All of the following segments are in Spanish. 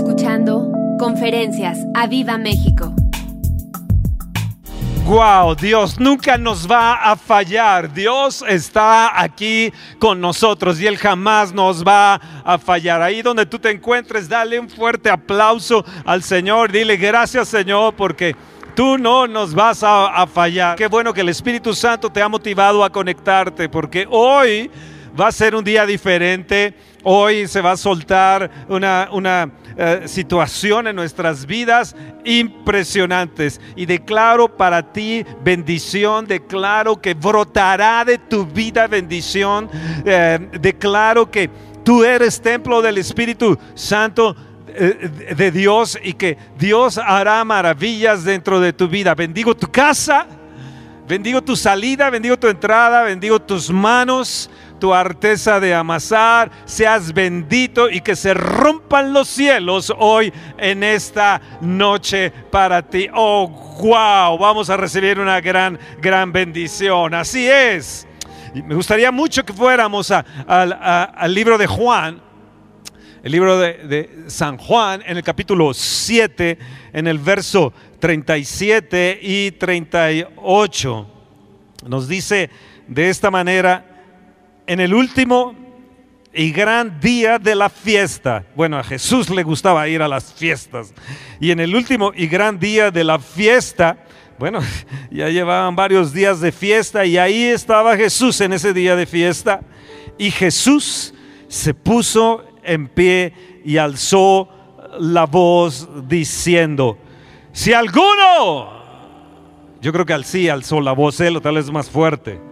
escuchando Conferencias a Viva México. Wow, Dios nunca nos va a fallar. Dios está aquí con nosotros y Él jamás nos va a fallar. Ahí donde tú te encuentres, dale un fuerte aplauso al Señor. Dile gracias, Señor, porque tú no nos vas a, fallar. Qué bueno que el Espíritu Santo te ha motivado a conectarte, porque hoy va a ser un día diferente. Hoy se va a soltar una, una eh, situación en nuestras vidas impresionantes. Y declaro para ti bendición, declaro que brotará de tu vida bendición. Eh, declaro que tú eres templo del Espíritu Santo eh, de Dios y que Dios hará maravillas dentro de tu vida. Bendigo tu casa, bendigo tu salida, bendigo tu entrada, bendigo tus manos tu arteza de amasar, seas bendito y que se rompan los cielos hoy en esta noche para ti. Oh, wow, vamos a recibir una gran, gran bendición. Así es. Me gustaría mucho que fuéramos al libro de Juan, el libro de, de, San Juan, en el capítulo 7, en el verso 37 y 38. Nos dice de esta manera en el último y gran día de la fiesta. Bueno, a Jesús le gustaba ir a las fiestas. Y en el último y gran día de la fiesta, bueno, ya llevaban varios días de fiesta y ahí estaba Jesús en ese día de fiesta. Y Jesús se puso en pie y alzó la voz diciendo, si alguno, yo creo que al sí alzó la voz él o tal vez más fuerte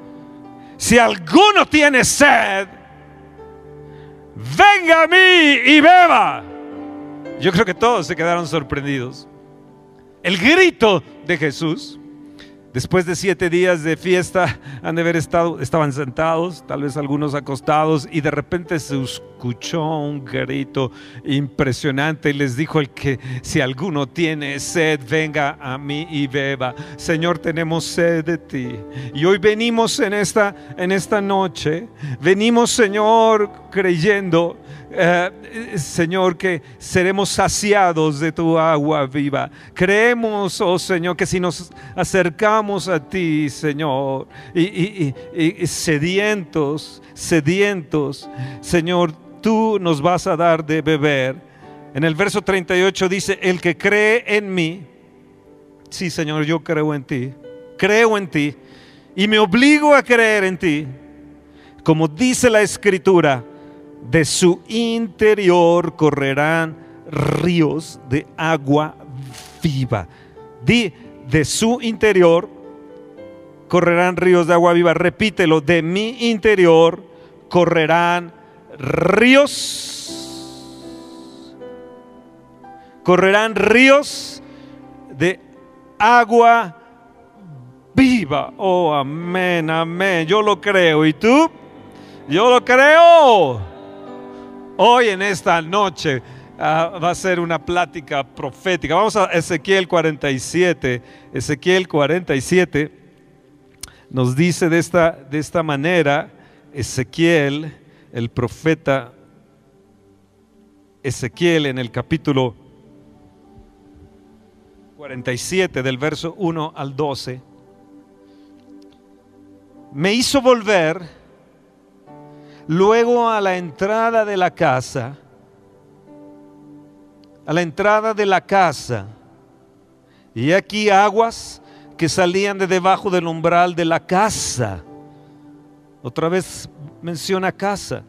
si alguno tiene sed, venga a mí y beba. Yo creo que todos se quedaron sorprendidos. El grito de Jesús Después de siete días de fiesta, han de haber estado, estaban sentados, tal vez algunos acostados, y de repente se escuchó un grito impresionante y les dijo el que si alguno tiene sed, venga a mí y beba. Señor, tenemos sed de ti. Y hoy venimos en esta, en esta noche, venimos, Señor, creyendo eh, Señor, que seremos saciados de tu agua viva. Creemos, oh Señor, que si nos acercamos a ti, Señor, y, y sedientos, sedientos, Señor, tú nos vas a dar de beber. En el verso 38 dice, el que cree en mí, sí Señor, yo creo en ti, creo en ti, y me obligo a creer en ti, como dice la escritura, de su interior correrán ríos de agua viva. Di, de su interior correrán ríos de agua viva. Repítelo, de mi interior correrán ríos. Correrán ríos de agua viva. Oh, amén, amén. Yo lo creo. ¿Y tú? Yo lo creo. Hoy en esta noche ah, va a ser una plática profética. Vamos a Ezequiel 47. Ezequiel 47 nos dice de esta, de esta manera, Ezequiel, el profeta Ezequiel en el capítulo 47 del verso 1 al 12, me hizo volver Luego a la entrada de la casa, a la entrada de la casa, y aquí aguas que salían de debajo del umbral de la casa. Otra vez menciona casa.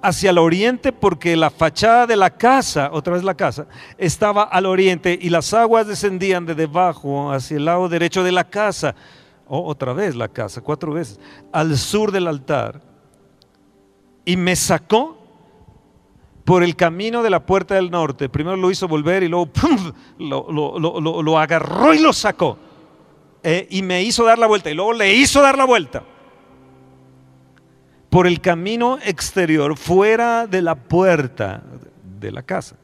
Hacia el oriente porque la fachada de la casa, otra vez la casa, estaba al oriente y las aguas descendían de debajo hacia el lado derecho de la casa otra vez la casa, cuatro veces, al sur del altar. Y me sacó por el camino de la puerta del norte. Primero lo hizo volver y luego Lo, agarró y lo sacó. Eh, y me hizo dar la vuelta y luego le hizo dar la vuelta. Por el camino exterior, fuera de la puerta de la casa,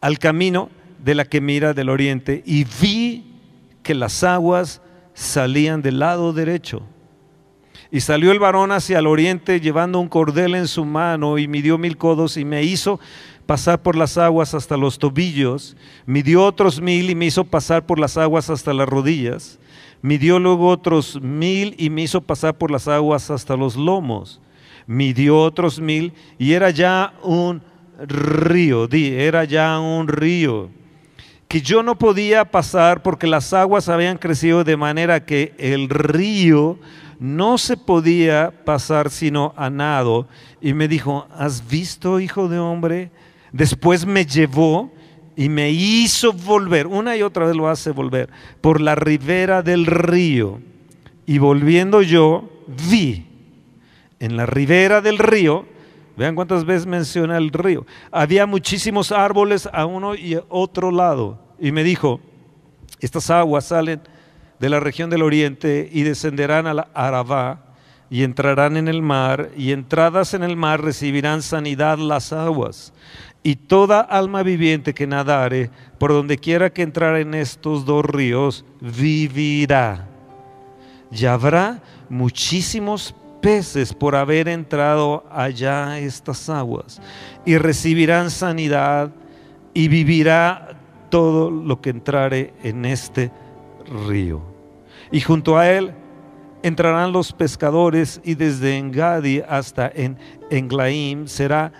al camino de la que mira del oriente. Y vi que las aguas salían del lado derecho. Y salió el varón hacia el oriente llevando un cordel en su mano y midió mil codos y me hizo pasar por las aguas hasta los tobillos, midió otros mil y me hizo pasar por las aguas hasta las rodillas, midió luego otros mil y me hizo pasar por las aguas hasta los lomos, midió otros mil y era ya un río, di, era ya un río que yo no podía pasar porque las aguas habían crecido de manera que el río no se podía pasar sino a nado. Y me dijo, ¿has visto, hijo de hombre? Después me llevó y me hizo volver, una y otra vez lo hace volver, por la ribera del río. Y volviendo yo, vi en la ribera del río, vean cuántas veces menciona el río, había muchísimos árboles a uno y otro lado. Y me dijo, estas aguas salen de la región del oriente y descenderán a la y entrarán en el mar y entradas en el mar recibirán sanidad las aguas y toda alma viviente que nadare por donde quiera que entrar en estos dos ríos vivirá. Y habrá muchísimos peces por haber entrado allá estas aguas y recibirán sanidad y vivirá todo lo que entrare en este río. Y junto a él entrarán los pescadores y desde Engadi hasta en Englaim será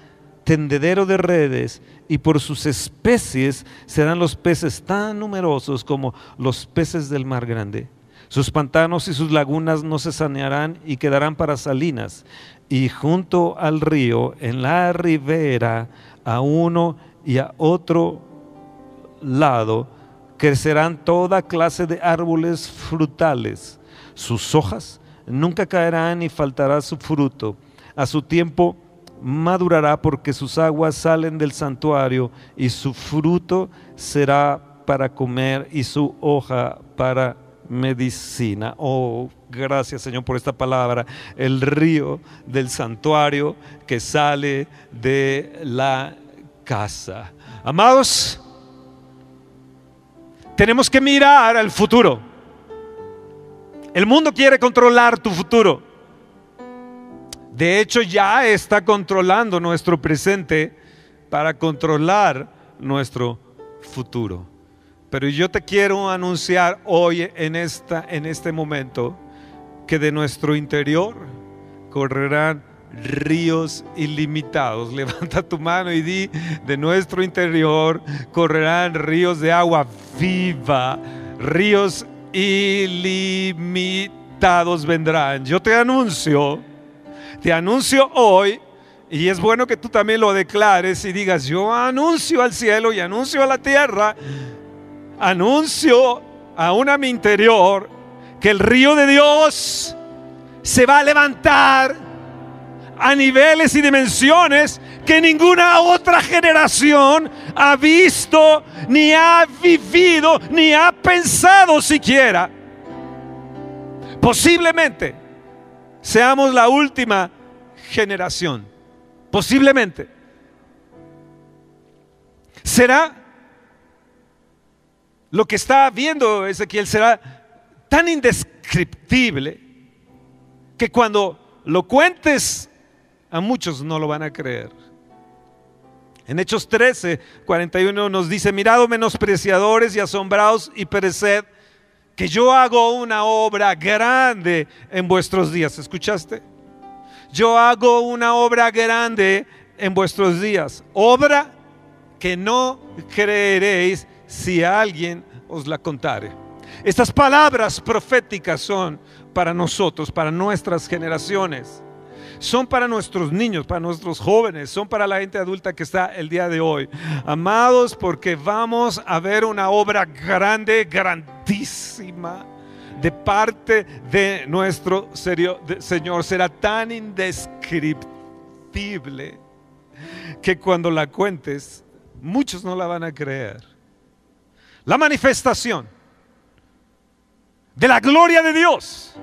tendedero de redes y por sus especies serán los peces tan numerosos como los peces del mar grande. Sus pantanos y sus lagunas no se sanearán y quedarán para salinas. Y junto al río, en la ribera, a uno y a otro lado, crecerán toda clase de árboles frutales. Sus hojas nunca caerán ni faltará su fruto. A su tiempo madurará porque sus aguas salen del santuario y su fruto será para comer y su hoja para medicina. Oh, gracias Señor por esta palabra. El río del santuario que sale de la casa. Amados, tenemos que mirar al futuro. El mundo quiere controlar tu futuro. De hecho, ya está controlando nuestro presente para controlar nuestro futuro. Pero yo te quiero anunciar hoy en, esta, en este momento que de nuestro interior correrán ríos ilimitados. Levanta tu mano y di, de nuestro interior correrán ríos de agua viva, ríos ilimitados vendrán. Yo te anuncio te anuncio hoy, y es bueno que tú también lo declares y digas, yo anuncio al cielo y anuncio a la tierra, anuncio aún a mi interior que el río de Dios se va a levantar a niveles y dimensiones que ninguna otra generación ha visto, ni ha vivido, ni ha pensado siquiera. Posiblemente seamos la última generación. Posiblemente. Será lo que está viendo Ezequiel, será tan indescriptible que cuando lo cuentes a muchos no lo van a creer. En Hechos 13, 41 nos dice, mirad menospreciadores y asombrados y pereced que yo hago una obra grande en vuestros días. ¿Escuchaste? Yo hago una obra grande en vuestros días. Obra que no creeréis si alguien os la contare. Estas palabras proféticas son para nosotros, para nuestras generaciones son para nuestros niños, para nuestros jóvenes, son para la gente adulta que está el día de hoy. Amados, porque vamos a ver una obra grande, grandísima de parte de nuestro Señor. Será tan indescriptible que cuando la cuentes, muchos no la van a creer. La manifestación de la gloria de Dios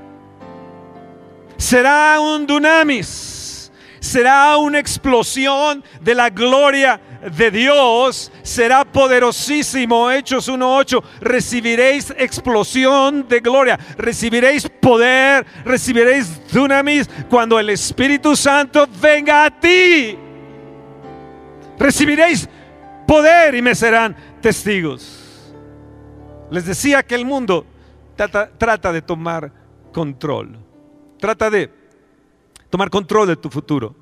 será un dunamis será una explosión de la gloria de Dios, será poderosísimo. Hechos 1.8, recibiréis explosión de gloria, recibiréis poder, recibiréis dunamis cuando el Espíritu Santo venga a ti. Recibiréis poder y me serán testigos. Les decía que el mundo trata, de tomar control, trata de tomar control de tu futuro.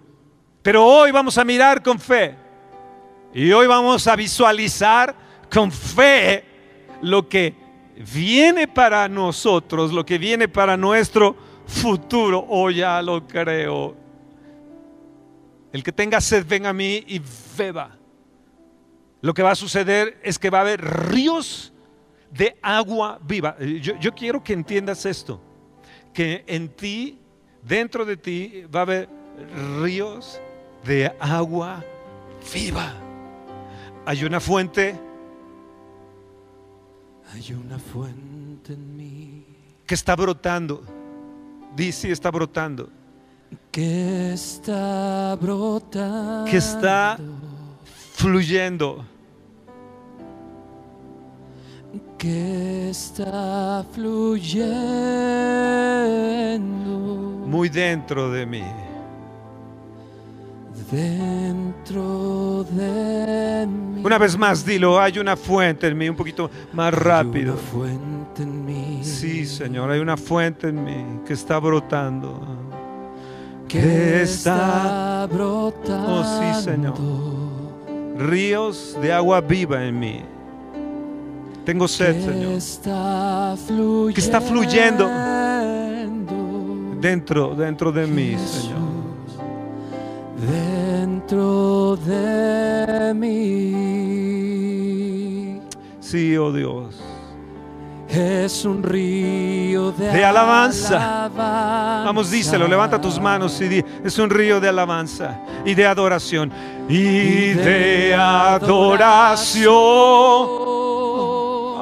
Pero hoy vamos a mirar con fe y hoy vamos a visualizar con fe lo que viene para nosotros, lo que viene para nuestro futuro. Oh, ya lo creo. El que tenga sed, venga a mí y beba. Lo que va a suceder es que va a haber ríos de agua viva. Yo, yo quiero que entiendas esto, que en ti dentro de ti va a haber ríos de agua viva. Hay una fuente. Hay una fuente en mí que está brotando. Dice, está brotando. Que está brotando. Que está fluyendo. Que está fluyendo. Muy dentro de mí. Dentro de mí. Una vez más, dilo, hay una fuente en mí, un poquito más rápido. Hay una fuente en mí. Sí, Señor, hay una fuente en mí que está brotando. Que está brotando. Oh, sí, Señor. Ríos de agua viva en mí. Tengo sed, Señor. Que está fluyendo dentro, dentro de mí, Señor. Dentro de mí. Sí, oh Dios. Es un río de, de alabanza. Vamos, díselo, levanta tus manos y di, es un río de alabanza y de adoración. Y, de, adoración.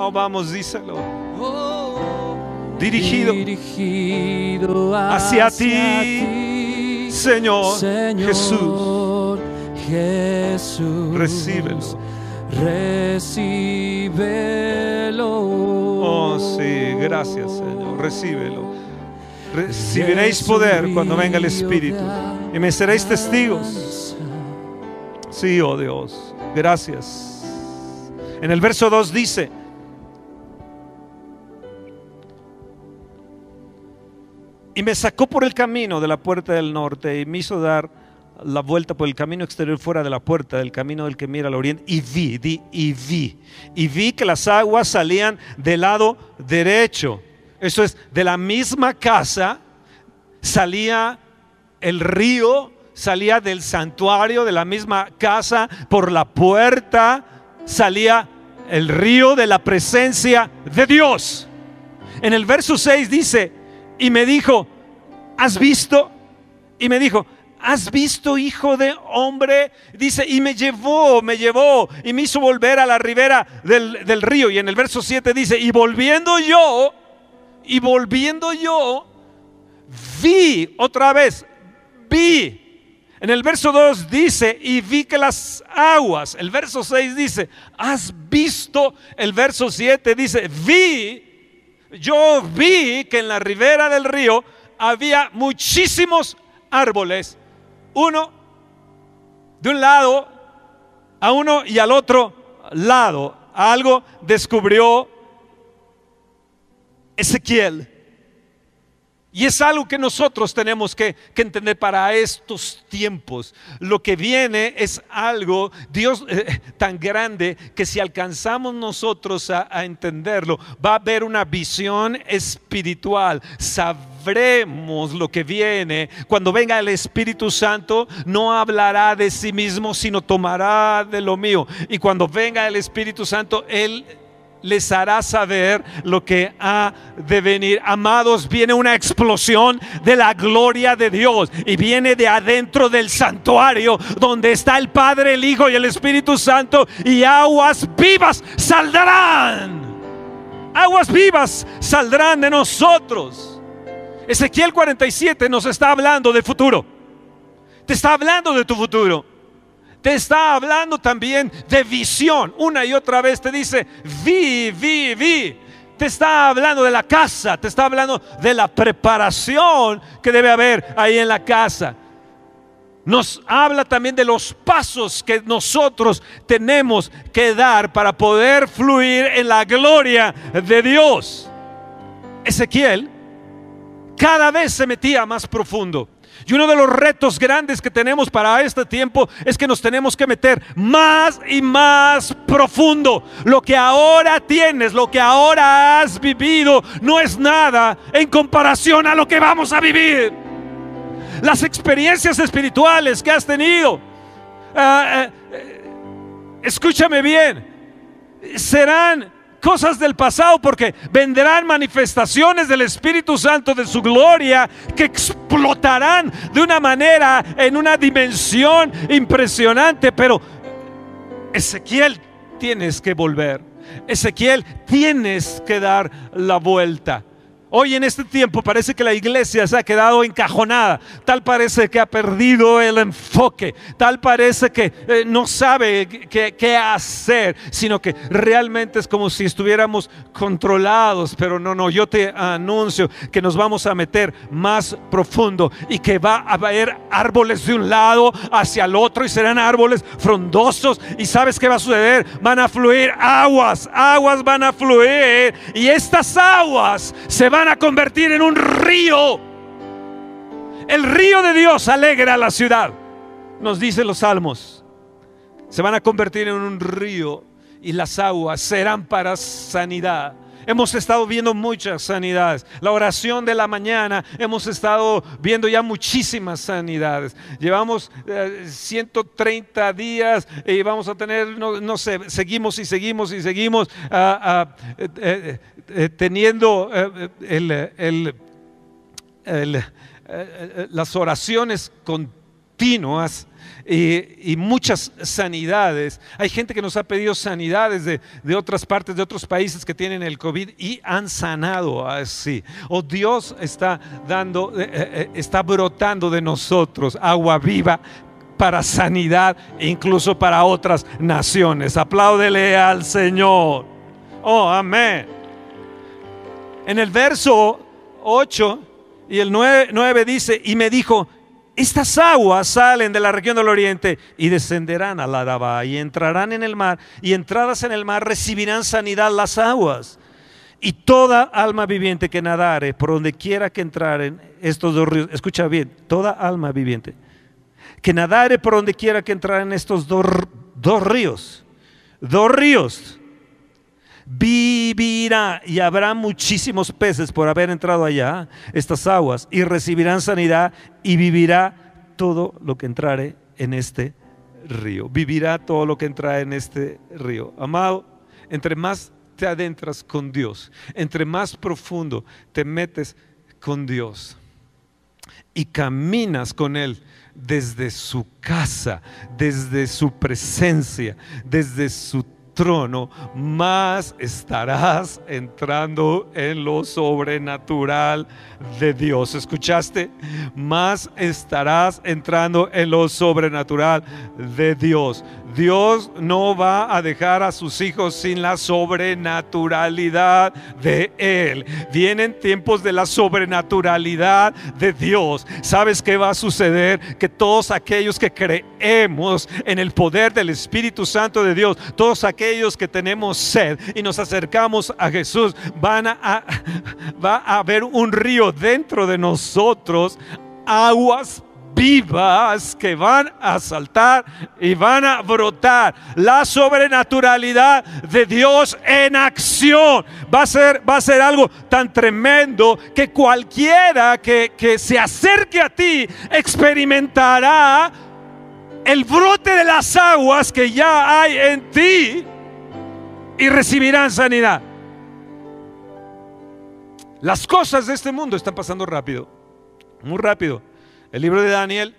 Oh, vamos, díselo. Dirigido, dirigido hacia, hacia ti, ti, Señor, Señor Jesús. Jesús. Recíbelo. Recíbelo. Oh, sí, gracias, Señor. Recíbelo. Recibiréis poder cuando venga el Espíritu y me seréis testigos. Sí, oh Dios, gracias. En el verso 2 dice, y me sacó por el camino de la puerta del norte y me hizo dar la vuelta por el camino exterior fuera de la puerta, del camino del que mira al oriente, y vi, di, y vi, y vi que las aguas salían del lado derecho. Eso es, de la misma casa salía el río, salía del santuario, de la misma casa, por la puerta salía el río de la presencia de Dios. En el verso 6 dice, y me dijo, ¿has visto? Y me dijo, ¿has visto, hijo de hombre? Dice, y me llevó, me llevó, y me hizo volver a la ribera del, del, río. Y en el verso 7 dice, y volviendo yo, y volviendo yo, vi otra vez, vi. En el verso 2 dice, y vi que las aguas, el verso 6 dice, ¿has visto? El verso 7 dice, vi yo vi que en la ribera del río había muchísimos árboles, uno de un lado a uno y al otro lado. Algo descubrió Ezequiel. Y es algo que nosotros tenemos que, entender para estos tiempos. Lo que viene es algo, Dios, eh, tan grande que si alcanzamos nosotros a, a, entenderlo, va a haber una visión espiritual. Sabremos lo que viene. Cuando venga el Espíritu Santo, no hablará de sí mismo, sino tomará de lo mío. Y cuando venga el Espíritu Santo, Él les hará saber lo que ha de venir. Amados, viene una explosión de la gloria de Dios y viene de adentro del santuario donde está el Padre, el Hijo y el Espíritu Santo y aguas vivas saldrán. Aguas vivas saldrán de nosotros. Ezequiel 47 nos está hablando del futuro. Te está hablando de tu futuro. Te está hablando también de visión. Una y otra vez te dice, vi, vi, vi. Te está hablando de la casa, te está hablando de la preparación que debe haber ahí en la casa. Nos habla también de los pasos que nosotros tenemos que dar para poder fluir en la gloria de Dios. Ezequiel cada vez se metía más profundo. Y uno de los retos grandes que tenemos para este tiempo es que nos tenemos que meter más y más profundo. Lo que ahora tienes, lo que ahora has vivido, no es nada en comparación a lo que vamos a vivir. Las experiencias espirituales que has tenido, ah, eh, escúchame bien, serán cosas del pasado porque vendrán manifestaciones del Espíritu Santo de su gloria que explotarán de una manera en una dimensión impresionante. Pero Ezequiel tienes que volver. Ezequiel tienes que dar la vuelta. Hoy en este tiempo parece que la iglesia se ha quedado encajonada, tal parece que ha perdido el enfoque, tal parece que eh, no sabe qué, hacer, sino que realmente es como si estuviéramos controlados, pero no, no, yo te anuncio que nos vamos a meter más profundo y que va a haber árboles de un lado hacia el otro y serán árboles frondosos. Y sabes qué va a suceder, van a fluir aguas, aguas van a fluir. Y estas aguas se van a convertir en un río. El río de Dios alegra a la ciudad, nos dicen los salmos. Se van a convertir en un río y las aguas serán para sanidad. Hemos estado viendo muchas sanidades. La oración de la mañana, hemos estado viendo ya muchísimas sanidades. Llevamos 130 eh, días y vamos a tener, no, sé, seguimos y seguimos y seguimos teniendo las oraciones continuas y, muchas sanidades. Hay gente que nos ha pedido sanidades de, otras partes, de otros países que tienen el COVID y han sanado así. O Dios está dando, eh, eh, eh, está brotando de nosotros agua viva para sanidad, incluso para otras naciones. Apláudele al Señor. Oh, amén. En el verso 8 y el 9, 9 dice, y me dijo, estas aguas salen de la región del oriente y descenderán a la Araba y entrarán en el mar y entradas en el mar recibirán sanidad las aguas. Y toda alma viviente que nadare por donde quiera que entraren estos dos ríos, escucha bien, toda alma viviente que nadare por donde quiera que entraren estos dos, dos ríos, dos ríos, vivirá y habrá muchísimos peces por haber entrado allá, estas aguas, y recibirán sanidad y vivirá todo lo que entrare en este río. Vivirá todo lo que entrare en este río. Amado, entre más te adentras con Dios, entre más profundo te metes con Dios y caminas con Él desde su casa, desde su presencia, desde su trono, más estarás entrando en lo sobrenatural de Dios. ¿Escuchaste? Más estarás entrando en lo sobrenatural de Dios. Dios no va a dejar a sus hijos sin la sobrenaturalidad de Él. Vienen tiempos de la sobrenaturalidad de Dios. ¿Sabes qué va a suceder? Que todos aquellos que creemos en el poder del Espíritu Santo de Dios, todos aquellos que tenemos sed y nos acercamos a Jesús, van a, va a haber un río dentro de nosotros, aguas vivas que van a saltar y van a brotar. La sobrenaturalidad de Dios en acción va a ser, va a ser algo tan tremendo que cualquiera que, que se acerque a ti experimentará el brote de las aguas que ya hay en ti y recibirán sanidad. Las cosas de este mundo están pasando rápido, muy rápido. El libro de Daniel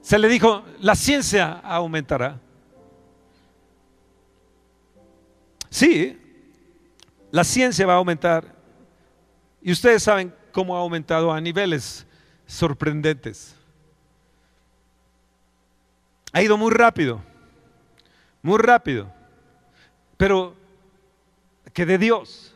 se le dijo, la ciencia aumentará. Sí, la ciencia va a aumentar. Y ustedes saben cómo ha aumentado a niveles sorprendentes. Ha ido muy rápido, muy rápido, pero que de Dios.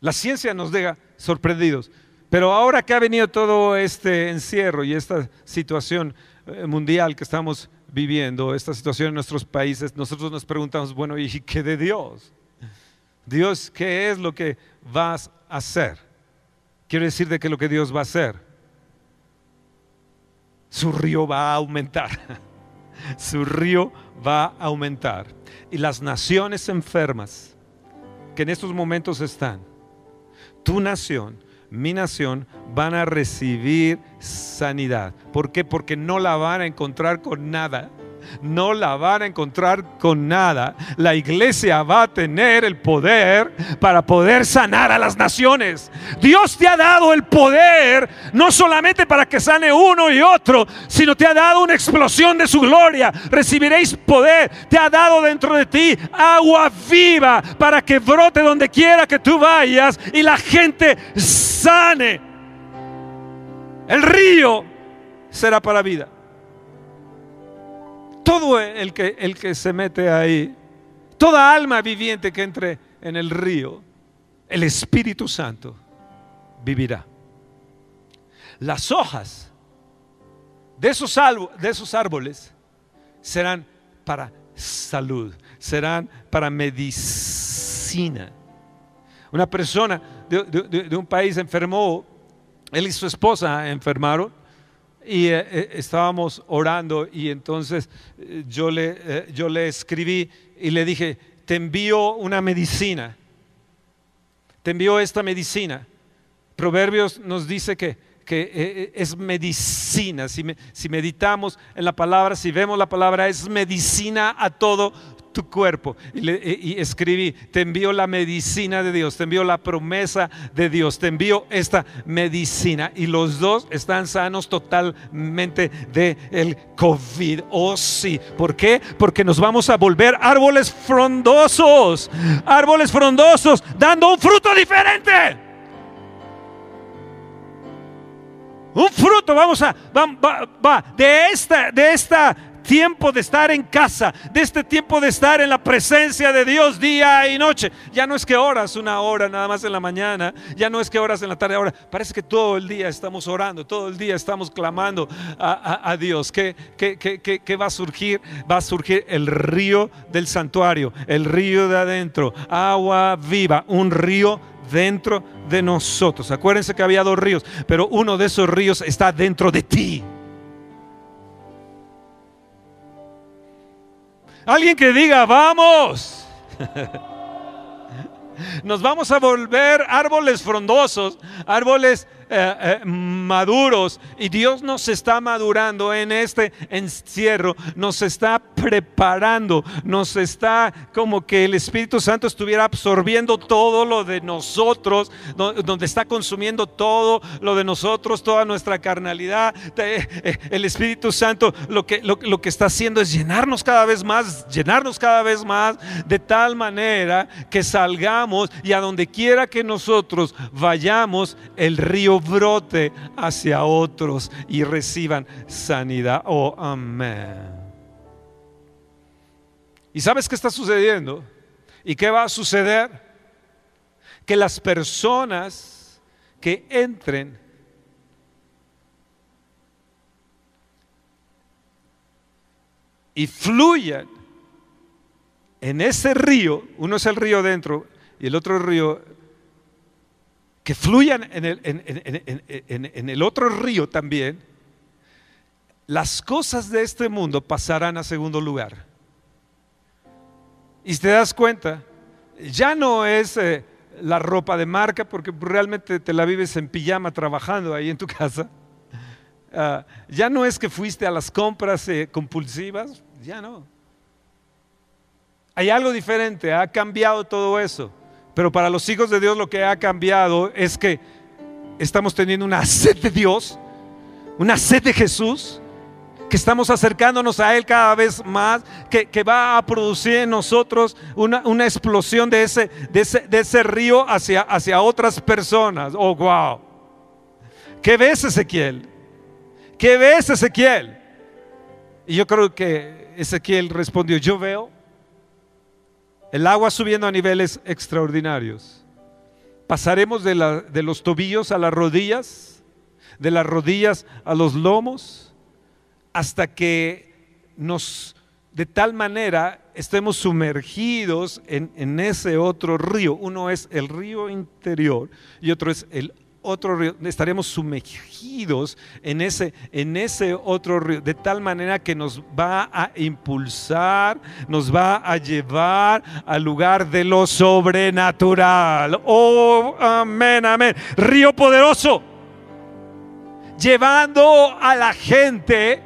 La ciencia nos deja sorprendidos. Pero ahora que ha venido todo este encierro y esta situación eh, mundial que estamos viviendo, esta situación en nuestros países, nosotros nos preguntamos, bueno, ¿y qué de Dios? Dios, ¿qué es lo que vas a hacer? Quiero decir de que lo que Dios va a hacer, su río va a aumentar. Su río va a aumentar. Y las naciones enfermas que en estos momentos están, tu nación, mi nación, van a recibir sanidad. ¿Por qué? Porque no la van a encontrar con nada no la van a encontrar con nada. La iglesia va a tener el poder para poder sanar a las naciones. Dios te ha dado el poder no solamente para que sane uno y otro, sino te ha dado una explosión de su gloria. Recibiréis poder. Te ha dado dentro de ti agua viva para que brote donde quiera que tú vayas y la gente sane. El río será para vida todo el que, el que se mete ahí, toda alma viviente que entre en el río, el Espíritu Santo vivirá. Las hojas de esos, árboles serán para salud, serán para medicina. Una persona de un país enfermó, él y su esposa enfermaron y eh, eh, estábamos orando y entonces eh, yo, le, yo le escribí y le dije, te envío una medicina, te envío esta medicina. Proverbios nos dice que, que es medicina, si, si meditamos en la palabra, si vemos la palabra, es medicina a todo tu cuerpo. Y, escribí, te envío la medicina de Dios, te envío la promesa de Dios, te envío esta medicina. Y los dos están sanos totalmente de el COVID. Oh sí, ¿por qué? Porque nos vamos a volver árboles frondosos, árboles frondosos, dando un fruto diferente. Un fruto, vamos a, va, va, de esta, de esta tiempo de estar en casa, de este tiempo de estar en la presencia de Dios día y noche. Ya no es que oras una hora nada más en la mañana, ya no es que oras en la tarde, ahora parece que todo el día estamos orando, todo el día estamos clamando a, Dios. ¿Qué, qué, va a surgir? Va a surgir el río del santuario, el río de adentro, agua viva, un río dentro de nosotros. Acuérdense que había dos ríos, pero uno de esos ríos está dentro de ti. Alguien que diga, vamos. Nos vamos a volver árboles frondosos, árboles eh, eh, maduros y Dios nos está madurando en este encierro, nos está preparando, nos está como que el Espíritu Santo estuviera absorbiendo todo lo de nosotros, donde está consumiendo todo lo de nosotros, toda nuestra carnalidad. Eh, el Espíritu Santo lo que, lo, lo que está haciendo es llenarnos cada vez más, llenarnos cada vez más, de tal manera que salgamos y a donde quiera que nosotros vayamos, el río brote hacia otros y reciban sanidad. Oh, amén. ¿Y sabes qué está sucediendo? ¿Y qué va a suceder? Que las personas que entren y fluyan en ese río, uno es el río dentro y el otro río que fluyan en el, otro río también, las cosas de este mundo pasarán a segundo lugar. Y te das cuenta, ya no es eh, la ropa de marca, porque realmente te la vives en pijama trabajando ahí en tu casa. Ah, ya no es que fuiste a las compras eh, compulsivas, ya no. Hay algo diferente, ha cambiado todo eso. Pero para los hijos de Dios lo que ha cambiado es que estamos teniendo una sed de Dios, una sed de Jesús, que estamos acercándonos a Él cada vez más, que, va a producir en nosotros una, explosión de ese, de ese, río hacia, hacia otras personas. Oh, wow. ¿Qué ves, Ezequiel? ¿Qué ves, Ezequiel? Y yo creo que Ezequiel respondió, yo veo el agua subiendo a niveles extraordinarios. Pasaremos de, la- de los tobillos a las rodillas, de las rodillas a los lomos, hasta que nos, de tal manera, estemos sumergidos en, en ese otro río. Uno es el río interior y otro es el otro río. Estaremos sumergidos en ese, en ese otro río, de tal manera que nos va a impulsar, nos va a llevar al lugar de lo sobrenatural. Oh, amén, amén. Río poderoso llevando a la gente,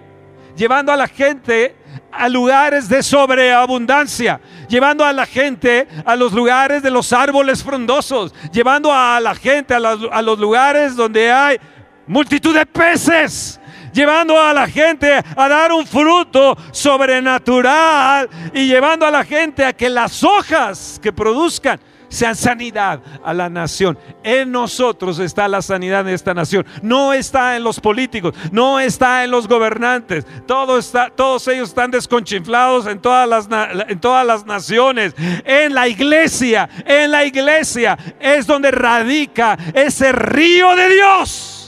llevando a la gente a lugares de sobreabundancia, llevando a la gente a los lugares de los árboles frondosos, llevando a la gente a, a los lugares donde hay multitud de peces. Llevando a la gente a dar un fruto sobrenatural y llevando a la gente a que las hojas que produzcan sean sanidad a la nación. En nosotros está la sanidad de esta nación. No está en los políticos, no está en los gobernantes. Todos ellos están desconchinflados en todas, las, en todas las naciones. En la iglesia, en la iglesia es donde radica ese río de Dios.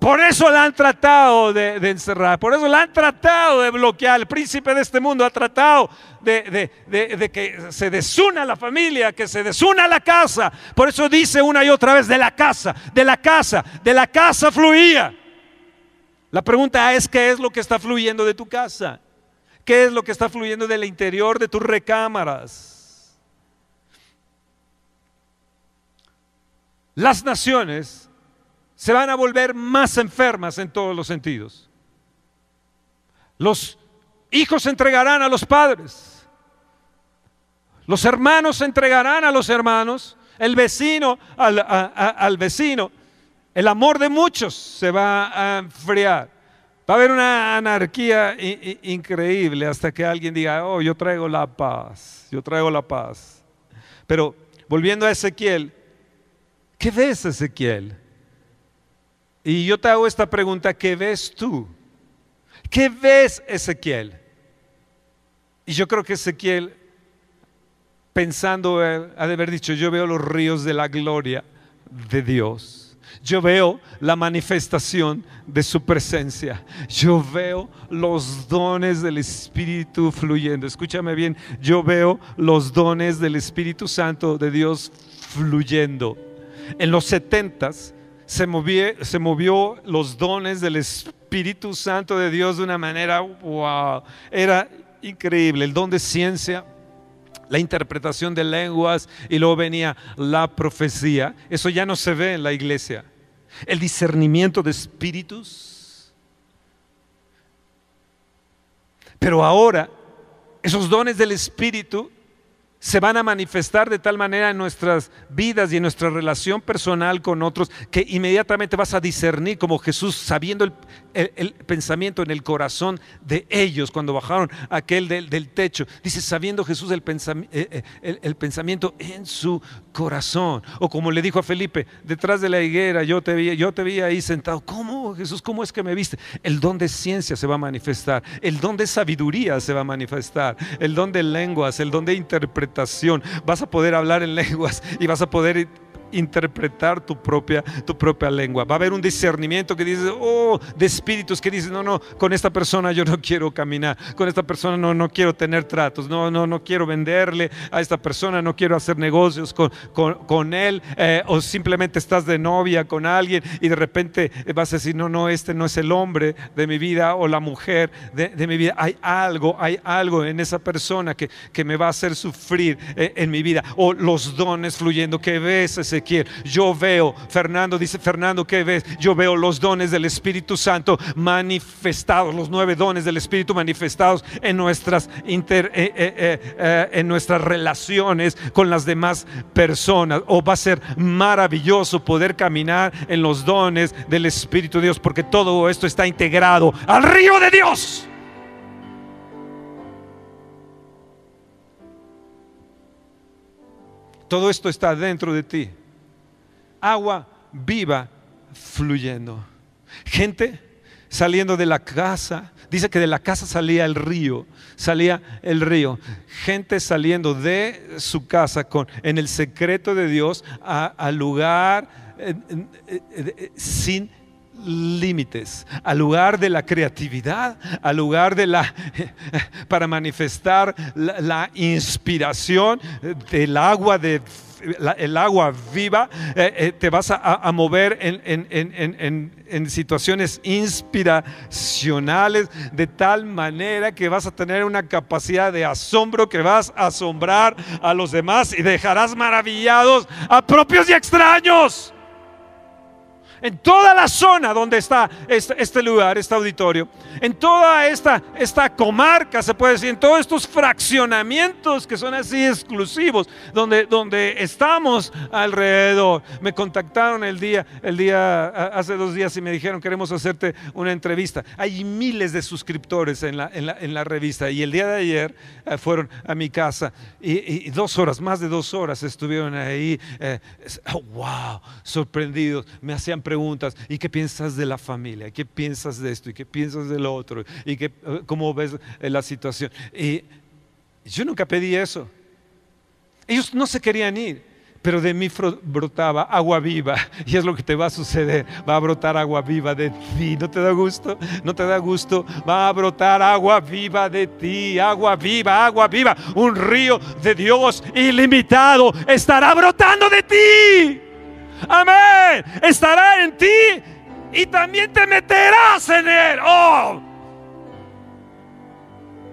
Por eso la han tratado de, encerrar, por eso la han tratado de bloquear. El príncipe de este mundo ha tratado de que se desuna la familia, que se desuna la casa. Por eso dice una y otra vez, de la casa, de la casa, de la casa fluía. La pregunta es, ¿qué es lo que está fluyendo de tu casa? ¿Qué es lo que está fluyendo del interior de tus recámaras? Las naciones se van a volver más enfermas en todos los sentidos. Los hijos se entregarán a los padres. Los hermanos se entregarán a los hermanos. El vecino al, vecino. El amor de muchos se va a enfriar. Va a haber una anarquía increíble hasta que alguien diga, oh, yo traigo la paz, yo traigo la paz. Pero volviendo a Ezequiel, ¿qué ves Ezequiel? Y yo te hago esta pregunta, ¿qué ves tú? ¿Qué ves Ezequiel? Y yo creo que Ezequiel, pensando, ha de haber dicho, yo veo los ríos de la gloria de Dios. Yo veo la manifestación de su presencia. Yo veo los dones del Espíritu fluyendo. Escúchame bien, yo veo los dones del Espíritu Santo de Dios fluyendo. En los setentas se movió, se movió los dones del Espíritu Santo de Dios de una manera, wow, era increíble. El don de ciencia, la interpretación de lenguas y luego venía la profecía. Eso ya no se ve en la iglesia. El discernimiento de espíritus. Pero ahora, esos dones del espíritu se van a manifestar de tal manera en nuestras vidas y en nuestra relación personal con otros que inmediatamente vas a discernir como Jesús sabiendo el, el- pensamiento en el corazón de ellos cuando bajaron aquel del, del techo. Dice, sabiendo Jesús eh, eh, el- el pensamiento en su corazón. O como le dijo a Felipe, detrás de la higuera yo te vi, yo te vi ahí sentado. ¿Cómo Jesús? ¿Cómo es que me viste? El don de ciencia se va a manifestar, el don de sabiduría se va a manifestar, el don de lenguas, el don de interpretación. Vas a poder hablar en lenguas y vas a poder interpretar tu propia, tu propia lengua. Va a haber un discernimiento que dice, oh, de espíritus que dicen, no, no, con esta persona yo no quiero caminar, con esta persona no, no quiero tener tratos, no, no, no quiero venderle a esta persona, no quiero hacer negocios con, con- con él, eh, o simplemente estás de novia con alguien y de repente vas a decir, no, no, este no es el hombre de mi vida o la mujer de, de mi vida. Hay algo, hay algo en esa persona que, que me va a hacer sufrir eh, en mi vida. O los dones fluyendo que ves, Ezequiel. Yo veo, Fernando dice, Fernando, ¿qué ves? Yo veo los dones del Espíritu Santo manifestados, los nueve dones del Espíritu manifestados en nuestras, eh, eh, eh, en nuestras relaciones con las demás personas. O va a ser maravilloso poder caminar en los dones del Espíritu de Dios, porque todo esto está integrado al río de Dios. Todo esto está dentro de ti. Agua viva fluyendo. Gente saliendo de la casa. Dice que de la casa salía el río, salía el río. Gente saliendo de su casa con, en el secreto de Dios al lugar sin límites, al lugar de la creatividad, al lugar de la para manifestar la, inspiración del agua de el agua viva, te vas a, mover en, situaciones inspiracionales de tal manera que vas a tener una capacidad de asombro que vas a asombrar a los demás y dejarás maravillados a propios y extraños en toda la zona donde está este, este, lugar, este auditorio, en toda esta, esta comarca, se puede decir, en todos estos fraccionamientos que son así exclusivos, donde, donde estamos alrededor. Me contactaron el día, el día, hace dos días y me dijeron, queremos hacerte una entrevista. Hay miles de suscriptores en la, en la, revista y el día de ayer eh, fueron a mi casa y, dos horas, más de dos horas estuvieron ahí, eh, oh, wow, sorprendidos, me hacían preguntas, ¿y qué piensas de la familia? ¿Qué piensas de esto? ¿Y qué piensas de lo otro? ¿Y qué, cómo ves eh, la situación? Y yo nunca pedí eso. Ellos no se querían ir, pero de mí brotaba agua viva. Y es lo que te va a suceder. Va a brotar agua viva de ti. ¿No te da gusto? ¿No te da gusto? Va a brotar agua viva de ti. Agua viva, agua viva. Un río de Dios ilimitado estará brotando de ti. Amén. Estará en ti y también te meterás en él. Oh.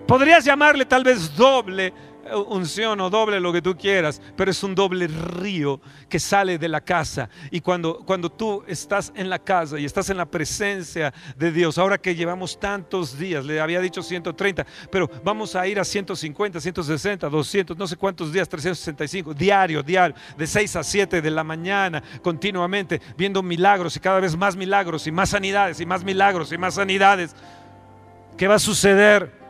Podrías llamarle tal vez doble unción o doble lo que tú quieras, pero es un doble río que sale de la casa. Y cuando, cuando tú estás en la casa y estás en la presencia de Dios, ahora que llevamos tantos días, le había dicho 130, pero vamos a ir a 150, 160, 200, no sé cuántos días, 365, diario, diario, de 6 a 7 de la mañana, continuamente, viendo milagros y cada vez más milagros y más sanidades y más milagros y más sanidades. ¿Qué va a suceder?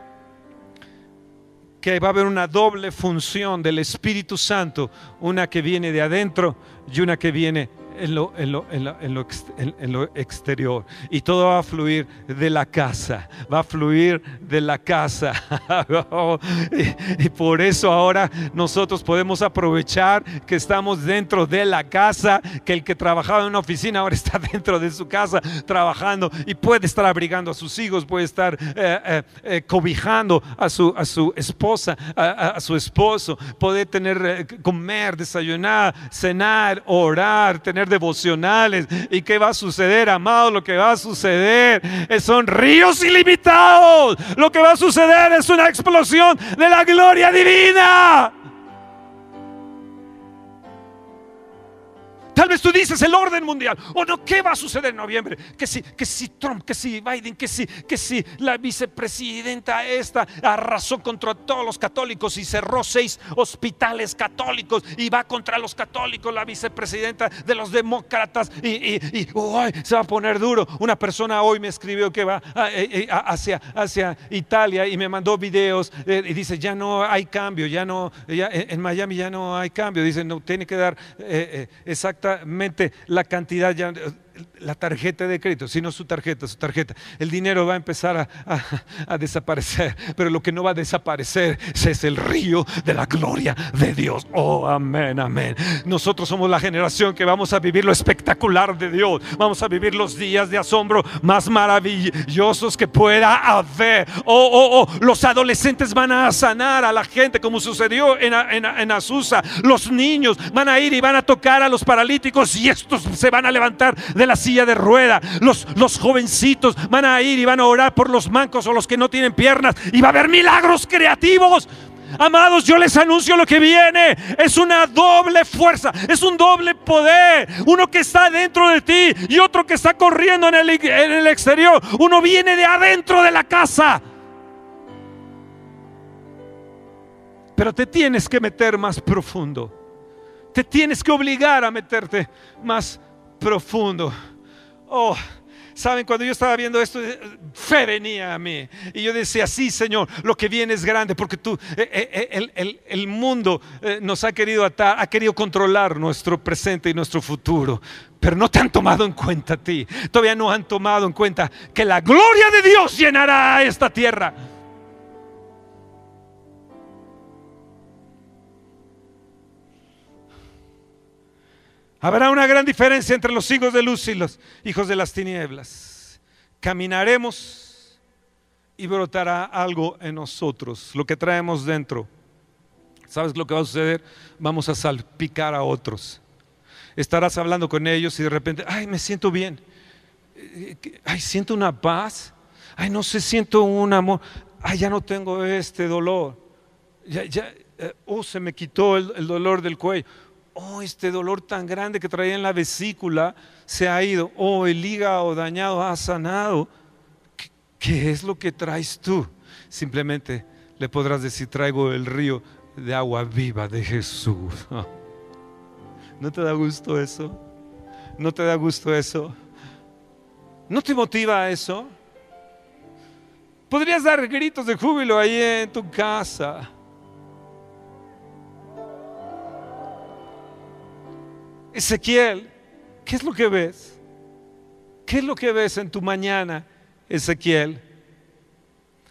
Que va a haber una doble función del Espíritu Santo, una que viene de adentro y una que viene en lo, en lo, en lo, exterior. Y todo va a fluir de la casa, va a fluir de la casa. y, por eso ahora nosotros podemos aprovechar que estamos dentro de la casa, que el que trabajaba en una oficina ahora está dentro de su casa trabajando y puede estar abrigando a sus hijos, puede estar eh, eh, eh, cobijando a su, a su esposa, a, su esposo, puede tener, comer, desayunar, cenar, orar, tener devocionales. ¿Y qué va a suceder, amado? Lo que va a suceder son ríos ilimitados. Lo que va a suceder es una explosión de la gloria divina. Tal vez tú dices el orden mundial. ¿O no? ¿Qué va a suceder en noviembre? Que si, que si Trump, que si Biden, que si, que si la vicepresidenta esta arrasó contra todos los católicos y cerró seis hospitales católicos y va contra los católicos, la vicepresidenta de los demócratas y, se va a poner duro. Una persona hoy me escribió que va eh, eh, hacia, hacia Italia y me mandó videos eh, y dice, ya no hay cambio, ya no, en Miami ya no hay cambio. Dice, no, tiene que dar la cantidad ya la tarjeta de crédito, sino su tarjeta, su tarjeta. El dinero va a empezar a, desaparecer, pero lo que no va a desaparecer es el río de la gloria de Dios. Oh, amén, amén. Nosotros somos la generación que vamos a vivir lo espectacular de Dios. Vamos a vivir los días de asombro más maravillosos que pueda haber. Oh, oh, oh, los adolescentes van a sanar a la gente como sucedió en, en, en Azusa. Los niños van a ir y van a tocar a los paralíticos y estos se van a levantar de la silla de rueda. Los, los jovencitos van a ir y van a orar por los mancos o los que no tienen piernas. Y va a haber milagros creativos. Amados, yo les anuncio lo que viene. Es una doble fuerza, es un doble poder. Uno que está dentro de ti y otro que está corriendo en el, en el exterior. Uno viene de adentro de la casa. Pero te tienes que meter más profundo. Te tienes que obligar a meterte más profundo. Oh, saben, cuando yo estaba viendo esto, eh, fe venía a mí. Y yo decía, sí, Señor, lo que viene es grande, porque tú, eh, eh, el, el- el mundo nos ha querido atar, ha querido controlar nuestro presente y nuestro futuro. Pero no te han tomado en cuenta a ti. Todavía no han tomado en cuenta que la gloria de Dios llenará esta tierra. Habrá una gran diferencia entre los hijos de luz y los hijos de las tinieblas. Caminaremos y brotará algo en nosotros, lo que traemos dentro. ¿Sabes lo que va a suceder? Vamos a salpicar a otros. Estarás hablando con ellos y de repente, ay, me siento bien. Ay, siento una paz. Ay, no sé, siento un amor. Ay, ya no tengo este dolor. Ya, ya, oh, se me quitó el, el dolor del cuello. Oh, este dolor tan grande que traía en la vesícula se ha ido. Oh, el hígado dañado ha sanado. ¿Qué, qué es lo que traes tú? Simplemente le podrás decir, traigo el río de agua viva de Jesús. ¿No te da gusto eso? ¿No te da gusto eso? ¿No te motiva eso? Podrías dar gritos de júbilo ahí en tu casa. Ezequiel, ¿qué es lo que ves? ¿Qué es lo que ves en tu mañana, Ezequiel?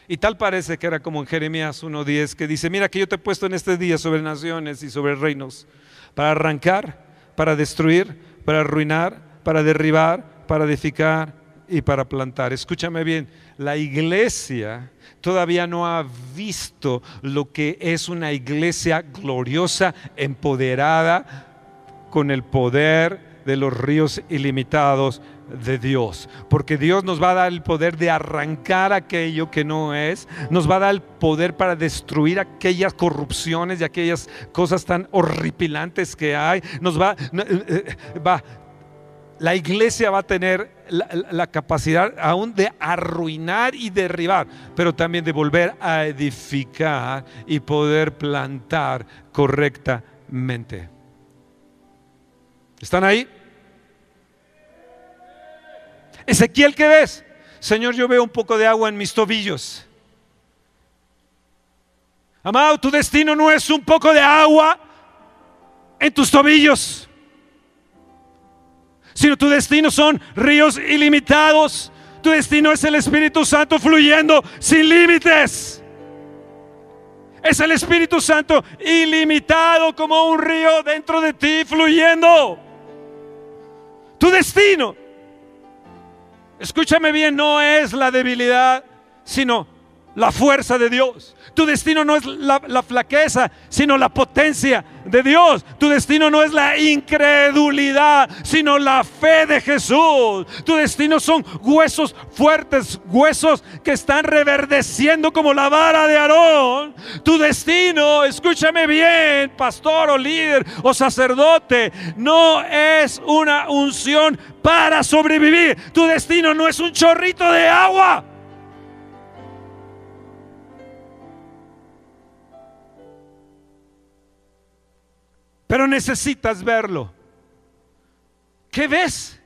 Y tal parece que era como en Jeremías 1.10 que dice, mira que yo te he puesto en este día sobre naciones y sobre reinos, para arrancar, para destruir, para arruinar, para derribar, para edificar y para plantar. Escúchame bien, la iglesia todavía no ha visto lo que es una iglesia gloriosa, empoderada, con el poder de los ríos ilimitados de Dios. Porque Dios nos va a dar el poder de arrancar aquello que no es, nos va a dar el poder para destruir aquellas corrupciones y aquellas cosas tan horripilantes que hay. Nos va, eh, eh, va la iglesia va a tener la- la capacidad aún de arruinar y derribar, pero también de volver a edificar y poder plantar correctamente. ¿Están ahí? Ezequiel, ¿qué ves? Señor, yo veo un poco de agua en mis tobillos. Amado, tu destino no es un poco de agua en tus tobillos, sino tu destino son ríos ilimitados. Tu destino es el Espíritu Santo fluyendo sin límites. Es el Espíritu Santo ilimitado como un río dentro de ti fluyendo. Tu destino, escúchame bien, no es la debilidad, sino la fuerza de Dios. Tu destino no es la, la flaqueza, sino la potencia de Dios. Tu destino no es la incredulidad, sino la fe de Jesús. Tu destino son huesos fuertes, huesos que están reverdeciendo como la vara de Aarón. Tu destino, escúchame bien, pastor o líder o sacerdote, no es una unción para sobrevivir. Tu destino no es un chorrito de agua. Pero necesitas verlo. ¿Qué ves?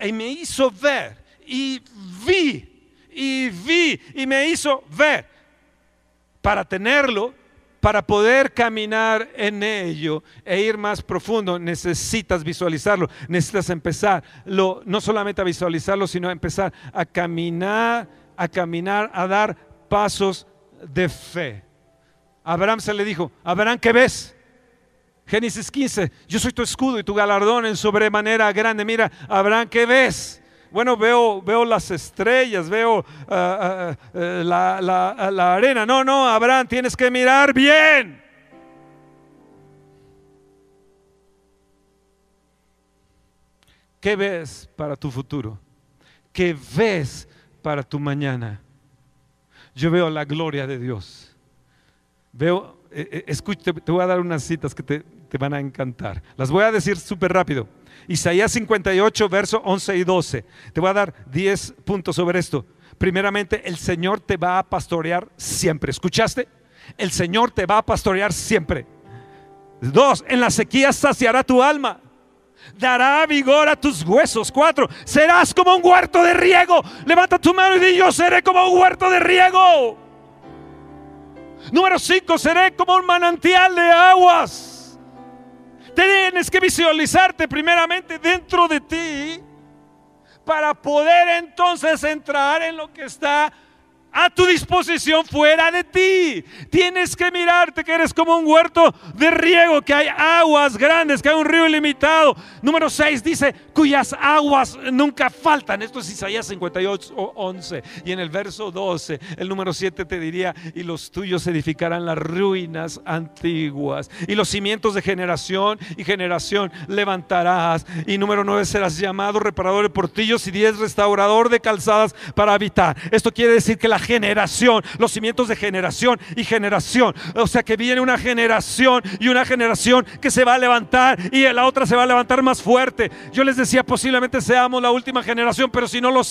Y me hizo ver. Y vi. Y vi. Y me hizo ver. Para tenerlo, para poder caminar en ello e ir más profundo, necesitas visualizarlo. Necesitas empezar, lo, no solamente a visualizarlo, sino a empezar a caminar, a caminar, a dar pasos de fe. Abraham se le dijo, Abraham, ¿qué ves? Génesis 15, yo soy tu escudo y tu galardón en sobremanera grande. Mira, Abraham, ¿qué ves? Bueno, veo, veo las estrellas, veo ah, ah, ah, la, la- la arena. No, no, Abraham, tienes que mirar bien. ¿Qué ves para tu futuro? ¿Qué ves para tu mañana? Yo veo la gloria de Dios. Veo, eh, eh, te voy a dar unas citas que te, van a encantar. Las voy a decir súper rápido. Isaías 58, verso 11 y 12. Te voy a dar 10 puntos sobre esto. Primeramente, el Señor te va a pastorear siempre. ¿Escuchaste? El Señor te va a pastorear siempre. Dos, en la sequía saciará tu alma. dará vigor a tus huesos. Cuatro, serás como un huerto de riego. Levanta tu mano y di, yo seré como un huerto de riego. Número cinco, seré como un manantial de aguas. Tienes que visualizarte primeramente dentro de ti para poder entonces entrar en lo que está a tu disposición fuera de ti. Tienes que mirarte que eres como un huerto de riego, que hay aguas grandes, que hay un río ilimitado. Número 6 dice, cuyas aguas nunca faltan. Esto es Isaías 58, 11. Y en el verso 12, el número 7 te diría, y los tuyos edificarán las ruinas antiguas. Y los cimientos de generación y generación levantarás. Y número 9 serás llamado reparador de portillos y 10 restaurador de calzadas para habitar. Esto quiere decir que la generación, los cimientos de generación y generación. O sea que viene una generación y una generación que se va a levantar y la otra se va a levantar más fuerte. Yo les decía, posiblemente seamos la última generación, pero si no lo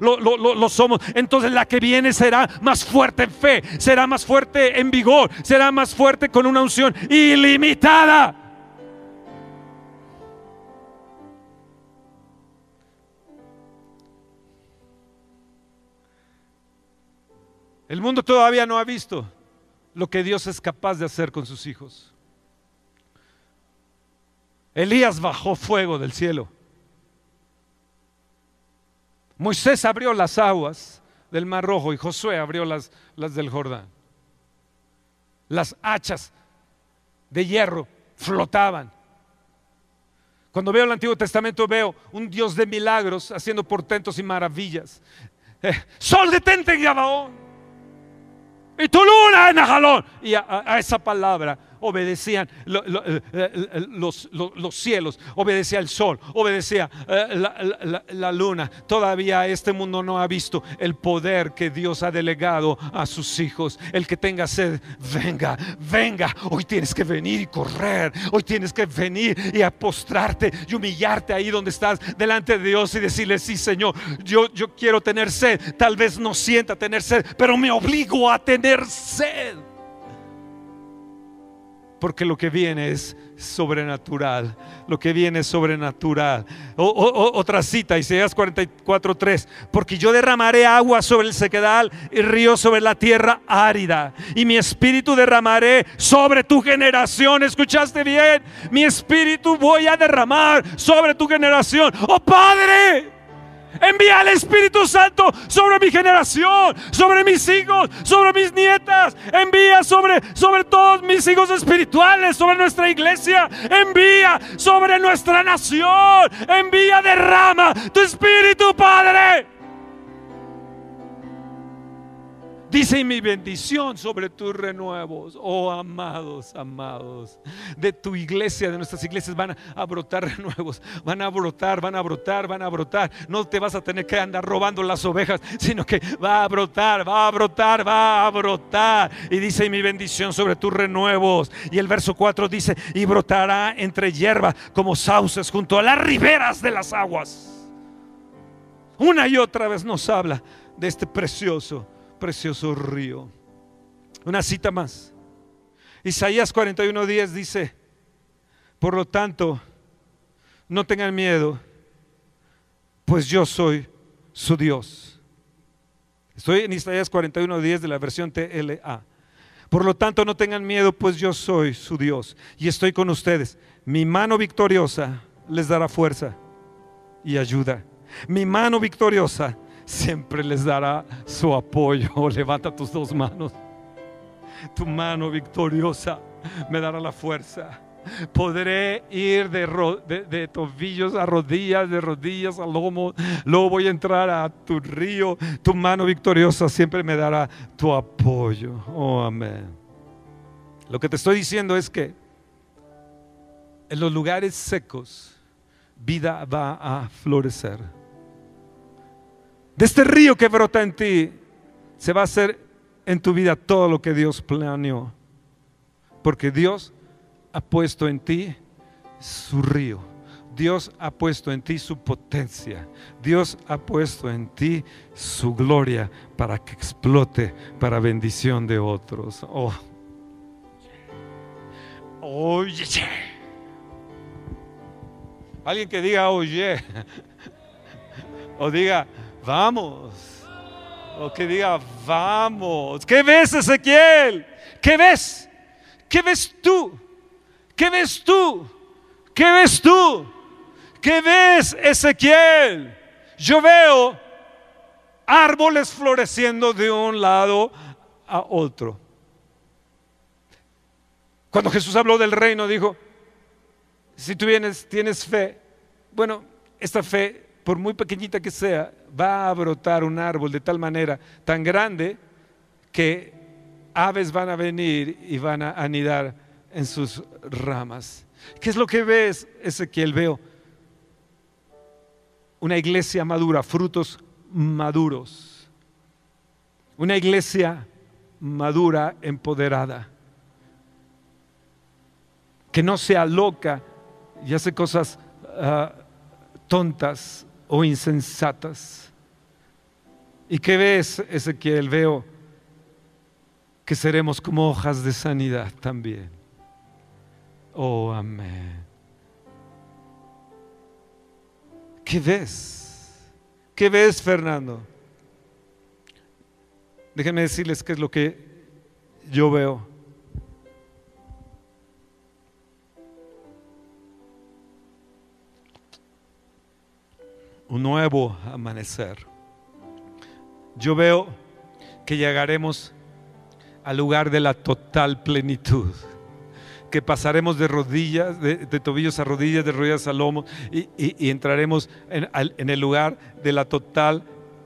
lo, lo somos. Entonces la que viene será más fuerte en fe, será más fuerte en vigor, será más fuerte con una unción ilimitada. El mundo todavía no ha visto lo que Dios es capaz de hacer con sus hijos. Elías bajó fuego del cielo. Moisés abrió las aguas del Mar Rojo y Josué abrió las, las del Jordán. Las hachas de hierro flotaban. Cuando veo el Antiguo Testamento veo un Dios de milagros haciendo portentos y maravillas. Eh, sol detente en Gabaón. Y tu luna en Najalón. Y a, esa palabra obedecían eh, eh, los, cielos, obedecía el sol, obedecía eh, la, luna. Todavía este mundo no ha visto el poder que Dios ha delegado a sus hijos. El que tenga sed, venga, venga. Hoy tienes que venir y correr. Hoy tienes que venir y apostrarte y humillarte ahí donde estás delante de Dios y decirle, sí Señor, yo, yo quiero tener sed. Tal vez no sienta tener sed, pero me obligo a tener sed porque lo que viene es sobrenatural. Lo que viene es sobrenatural. otra cita, Isaías 44:3. Porque yo derramaré agua sobre el sequedal y río sobre la tierra árida. Y mi espíritu derramaré sobre tu generación. ¿Escuchaste bien? Mi espíritu voy a derramar sobre tu generación. Oh Padre. Envía el Espíritu Santo sobre mi generación, sobre mis hijos, sobre mis nietas. Envía sobre, sobre todos mis hijos espirituales, sobre nuestra iglesia. Envía sobre nuestra nación. Envía, derrama tu Espíritu, Padre. Dice mi bendición sobre tus renuevos, oh amados, amados, de tu iglesia, de nuestras iglesias van a brotar renuevos, van a brotar, van a brotar, van a brotar. No te vas a tener que andar robando las ovejas, sino que va a brotar, va a brotar, va a brotar. Y dice mi bendición sobre tus renuevos. Y el verso 4 dice, y brotará entre hierba como sauces junto a las riberas de las aguas. Una y otra vez nos habla de este precioso precioso río. Una cita más. Isaías 41:10 dice, por lo tanto, no tengan miedo, pues yo soy su Dios. Estoy en Isaías 41:10 de la versión TLA. Por lo tanto, no tengan miedo, pues yo soy su Dios y estoy con ustedes. Mi mano victoriosa les dará fuerza y ayuda. Mi mano victoriosa siempre les dará su apoyo. Levanta tus dos manos. Tu mano victoriosa me dará la fuerza. Podré ir de, tobillos a rodillas, de rodillas a lomo. Luego voy a entrar a tu río. Tu mano victoriosa siempre me dará tu apoyo. Oh, amén. Lo que te estoy diciendo es que en los lugares secos, vida va a florecer de este río que brota en ti, se va a hacer en tu vida todo lo que Dios planeó. Porque Dios ha puesto en ti su río. Dios ha puesto en ti su potencia. Dios ha puesto en ti su gloria para que explote para bendición de otros. Oh. Oh, Alguien que diga, oye. O diga, vamos. O que diga, vamos. ¿Qué ves, Ezequiel? ¿Qué ves? ¿Qué ves tú? ¿Qué ves tú? ¿Qué ves tú? ¿Qué ves, Ezequiel? Yo veo árboles floreciendo de un lado a otro. Cuando Jesús habló del reino, dijo, si tú vienes, tienes fe, bueno, esta fe, por muy pequeñita que sea, va a brotar un árbol de tal manera, tan grande, que aves van a venir y van a anidar en sus ramas. ¿Qué es lo que ves, Ezequiel? Veo una iglesia madura, frutos maduros. Una iglesia madura, empoderada. Que no sea loca y hace cosas ah, tontas o insensatas. ¿Y qué ves, Ezequiel? Veo que seremos como hojas de sanidad también. Oh, amén. ¿Qué ves? ¿Qué ves, Fernando? Déjenme decirles qué es lo que yo veo. Un nuevo amanecer. Yo veo que llegaremos al lugar de la total plenitud que pasaremos de rodillas, de, tobillos a rodillas, de rodillas a lomo, y, entraremos en, en el lugar de la total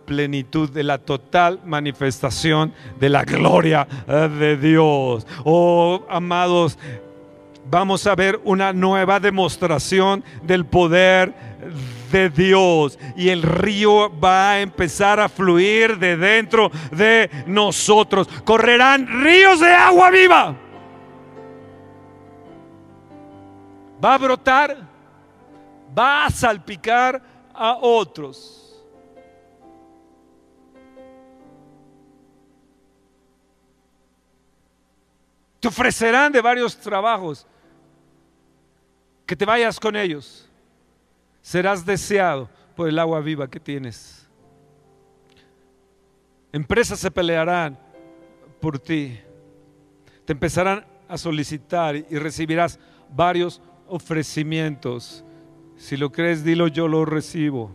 plenitud, de la total manifestación de la gloria eh, de Dios. Oh, amados, vamos a ver una nueva demostración del poder de Dios y el río va a empezar a fluir de dentro de nosotros. Correrán ríos de agua viva va a brotar, va a salpicar a otros. Te ofrecerán de varios trabajos que te vayas con ellos. Serás deseado por el agua viva que tienes. Empresas se pelearán por ti. Te empezarán a solicitar y recibirás varios ofrecimientos. Si lo crees, dilo, yo lo recibo.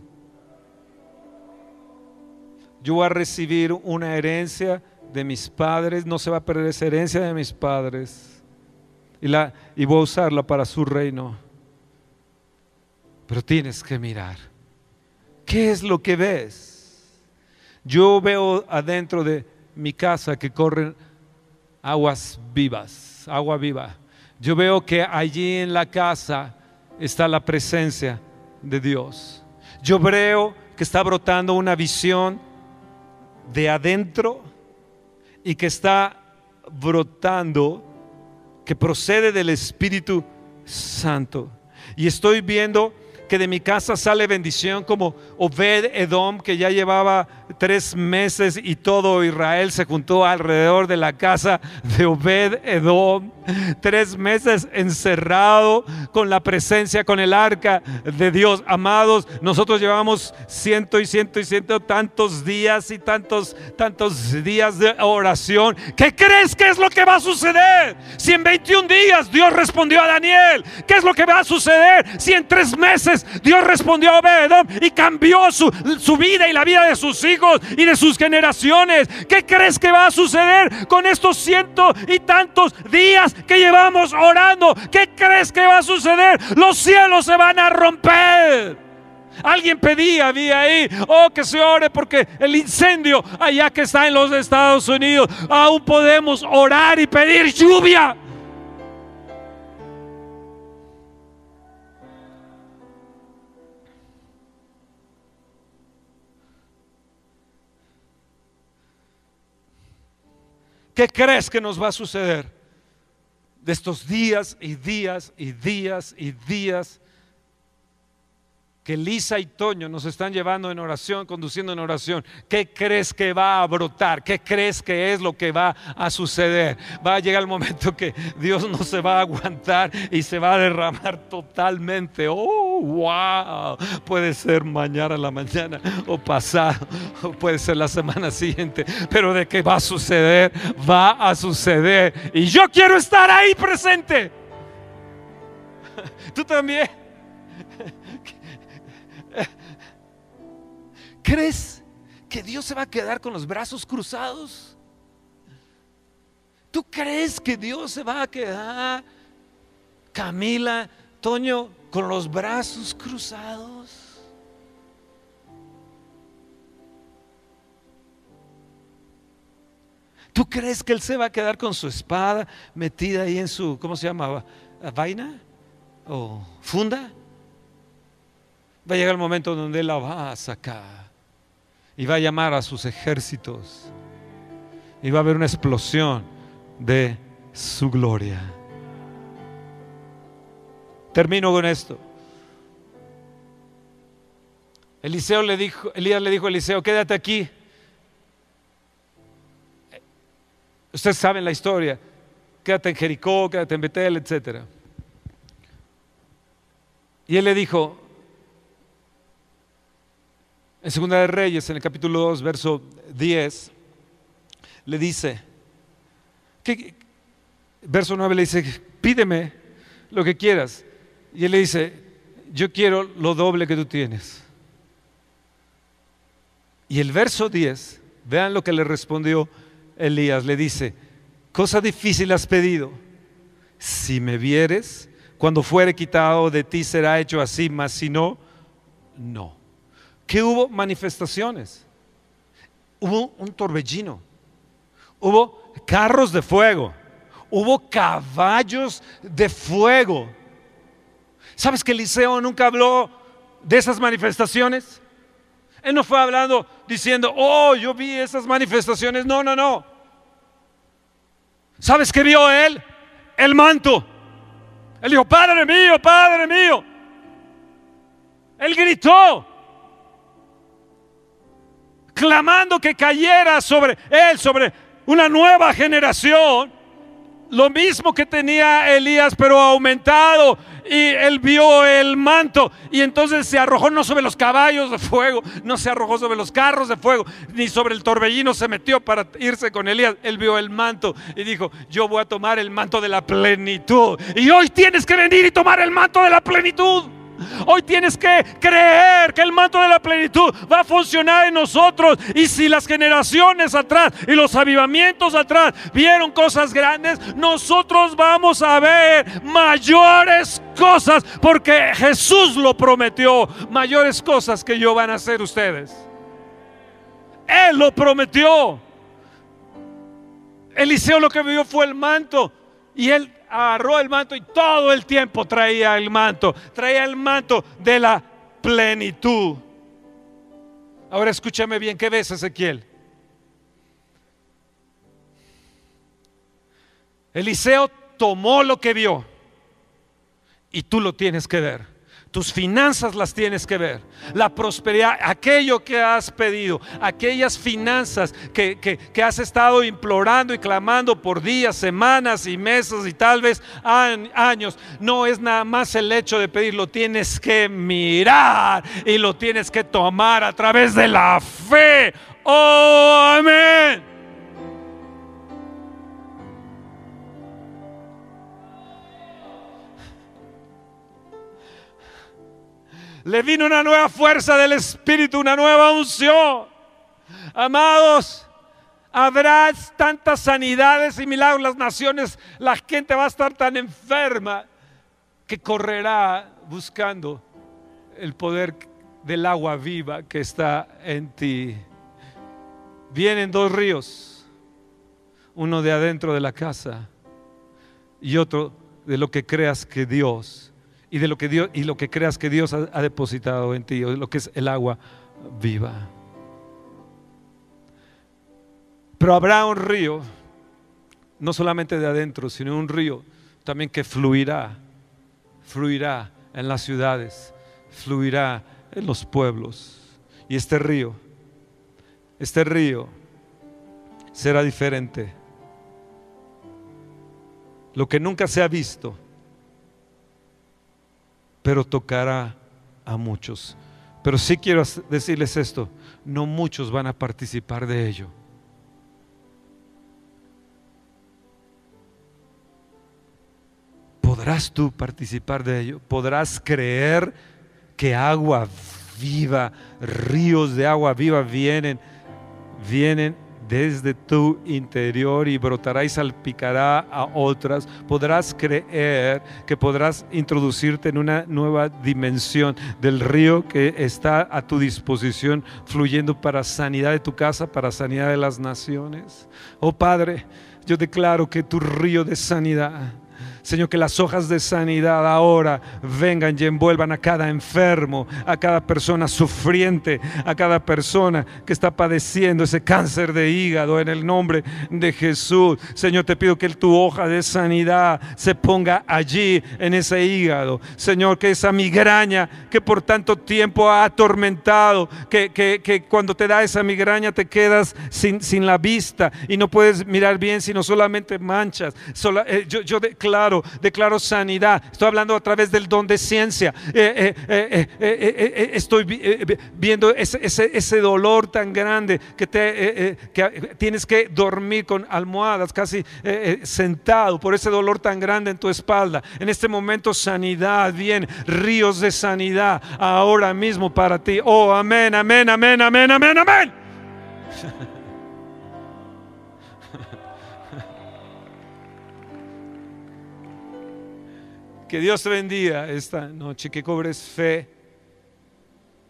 Yo voy a recibir una herencia de mis padres, no se va a perder esa herencia de mis padres. Y, la, y voy a usarla para su reino. Pero tienes que mirar. ¿Qué es lo que ves? Yo veo adentro de mi casa que corren aguas vivas, agua viva. Yo veo que allí en la casa está la presencia de Dios. Yo veo que está brotando una visión de adentro y que está brotando, que procede del Espíritu Santo. Y estoy viendo que de mi casa sale bendición como Obed Edom, que ya llevaba tres meses y todo Israel se juntó alrededor de la casa de Obed Edom. Tres meses encerrado con la presencia, con el arca de Dios. Amados, nosotros llevamos ciento y ciento y ciento tantos días y tantos, tantos días de oración. ¿Qué crees que es lo que va a suceder? Si en 21 días Dios respondió a Daniel, ¿qué es lo que va a suceder? Si en tres meses Dios respondió a Obed Edom y cambió su, su vida y la vida de sus hijos y de sus generaciones. ¿Qué crees que va a suceder con estos ciento y tantos días que llevamos orando? ¿Qué crees que va a suceder? Los cielos se van a romper. Alguien pedía, había ahí, oh, que se ore porque el incendio allá que está en los Estados Unidos, aún podemos orar y pedir lluvia. ¿Qué crees que nos va a suceder? De estos días y días y días y días que Lisa y Toño nos están llevando en oración, conduciendo en oración. ¿Qué crees que va a brotar? ¿Qué crees que es lo que va a suceder? Va a llegar el momento que Dios no se va a aguantar y se va a derramar totalmente. ¡Oh! Wow. Puede ser mañana a la mañana o pasado, o puede ser la semana siguiente, pero de que va a suceder, va a suceder. Y yo quiero estar ahí presente. Tú también. ¿Crees que Dios se va a quedar con los brazos cruzados? ¿Tú crees que Dios se va a quedar, Camila, Toño, con los brazos cruzados? ¿Tú crees que Él se va a quedar con su espada metida ahí en su, ¿cómo se llamaba? ¿Vaina? ¿O funda? Va a llegar el momento donde Él la va a sacar y va a llamar a sus ejércitos y va a haber una explosión de su gloria. Termino con esto. Eliseo le dijo, Elías le dijo a Eliseo, quédate aquí. Ustedes saben la historia. Quédate en Jericó, quédate en Betel, etc. Y él le dijo, en Segunda de Reyes, en el capítulo 2, verso 10, le dice, verso 9 le dice, pídeme lo que quieras. Y él le dice, yo quiero lo doble que tú tienes. Y el verso 10, vean lo que le respondió Elías, le dice, cosa difícil has pedido, si me vieres, cuando fuere quitado de ti será hecho así, mas si no, no. ¿Qué hubo? Manifestaciones. Hubo un torbellino. Hubo carros de fuego. Hubo caballos de fuego. ¿Sabes que Eliseo nunca habló de esas manifestaciones? Él no fue hablando diciendo, oh, yo vi esas manifestaciones. No, no, no. ¿Sabes qué vio él? El manto. Él dijo, Padre mío, Padre mío. Él gritó, clamando que cayera sobre él, sobre una nueva generación. Lo mismo que tenía Elías, pero aumentado. Y él vio el manto y entonces se arrojó no sobre los caballos de fuego, no se arrojó sobre los carros de fuego, ni sobre el torbellino se metió para irse con Elías. Él vio el manto y dijo, yo voy a tomar el manto de la plenitud. Y hoy tienes que venir y tomar el manto de la plenitud. Hoy tienes que creer que el manto de la plenitud va a funcionar en nosotros. Y si las generaciones atrás y los avivamientos atrás vieron cosas grandes, nosotros vamos a ver mayores cosas porque Jesús lo prometió. Mayores cosas que yo van a hacer ustedes. Él lo prometió. Eliseo lo que vio fue el manto y él agarró el manto y todo el tiempo traía el manto, traía el manto de la plenitud. Ahora escúchame bien, ¿qué ves Ezequiel? Eliseo tomó lo que vio y tú lo tienes que ver. Tus finanzas las tienes que ver. La prosperidad, aquello que has pedido, aquellas finanzas que, que, has estado implorando y clamando por días, semanas y meses y tal vez años. No es nada más el hecho de pedirlo, tienes que mirar y lo tienes que tomar a través de la fe. Oh, amén. Le vino una nueva fuerza del Espíritu, una nueva unción. Amados, habrá tantas sanidades y milagros las naciones, la gente va a estar tan enferma que correrá buscando el poder del agua viva que está en ti. Vienen dos ríos, uno de adentro de la casa y otro de lo que creas que Dios y de lo que Dios y lo que creas que Dios ha, depositado en ti, lo que es el agua viva. Pero habrá un río, no solamente de adentro, sino un río también que fluirá, fluirá en las ciudades, fluirá en los pueblos. Y este río, este río será diferente. Lo que nunca se ha visto pero tocará a muchos. Pero sí quiero decirles esto, no muchos van a participar de ello. ¿Podrás tú participar de ello? ¿Podrás creer que agua viva, ríos de agua viva vienen, vienen desde tu interior y brotará y salpicará a otras. Podrás creer que podrás introducirte en una nueva dimensión del río que está a tu disposición, fluyendo para sanidad de tu casa, para sanidad de las naciones. Oh Padre, yo declaro que tu río de sanidad Señor, que las hojas de sanidad ahora vengan y envuelvan a cada enfermo, a cada persona sufriente, a cada persona que está padeciendo ese cáncer de hígado en el nombre de Jesús. Señor, te pido que tu hoja de sanidad se ponga allí en ese hígado. Señor, que esa migraña que por tanto tiempo ha atormentado, que, cuando te da esa migraña te quedas sin, sin, la vista y no puedes mirar bien, sino solamente manchas. Eh, yo declaro declaro, sanidad. Estoy hablando a través del don de ciencia. Eh, eh, eh, estoy viendo ese, dolor tan grande que, te, que tienes que dormir con almohadas, casi sentado por ese dolor tan grande en tu espalda. En este momento sanidad, bien, ríos de sanidad ahora mismo para ti. Oh, amén, amén, amén, amén, amén, amén. Que Dios te bendiga esta noche, que cobres fe,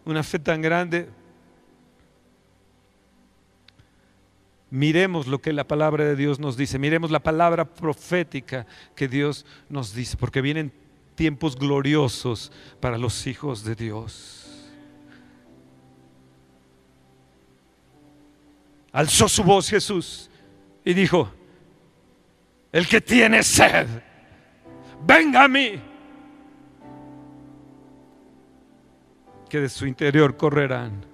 una fe tan grande. Miremos lo que la palabra de Dios nos dice, miremos la palabra profética que Dios nos dice, porque vienen tiempos gloriosos para los hijos de Dios. Alzó su voz Jesús y dijo, el que tiene sed, venga a mí. Que de su interior correrán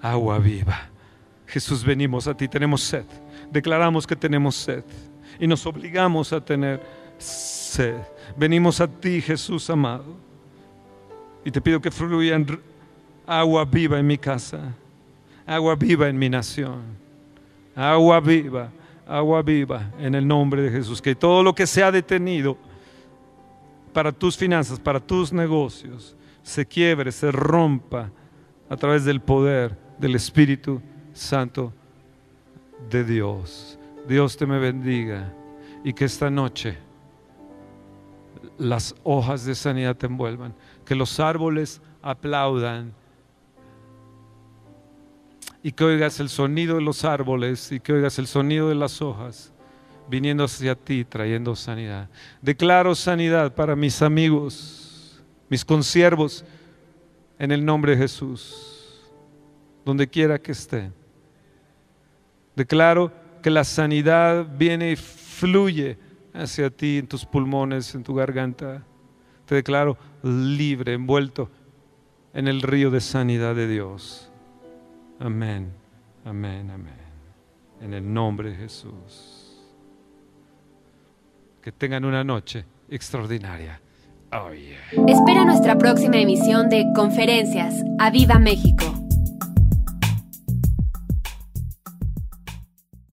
agua viva. Jesús, venimos a ti, tenemos sed. Declaramos que tenemos sed y nos obligamos a tener sed. Venimos a ti, Jesús amado. Y te pido que fluya agua viva en mi casa, agua viva en mi nación, agua viva agua viva en el nombre de Jesús. Que todo lo que se ha detenido para tus finanzas, para tus negocios, se quiebre, se rompa a través del poder del Espíritu Santo de Dios. Dios te me bendiga y que esta noche las hojas de sanidad te envuelvan, que los árboles aplaudan y que oigas el sonido de los árboles y que oigas el sonido de las hojas viniendo hacia ti trayendo sanidad. Declaro sanidad para mis amigos, mis consiervos, en el nombre de Jesús, donde quiera que estén. Declaro que la sanidad viene y fluye hacia ti en tus pulmones, en tu garganta. Te declaro libre, envuelto en el río de sanidad de Dios. Amén, amén, amén. En el nombre de Jesús. Que tengan una noche extraordinaria. Oh, Espera nuestra próxima emisión de Conferencias. ¡A Viva México!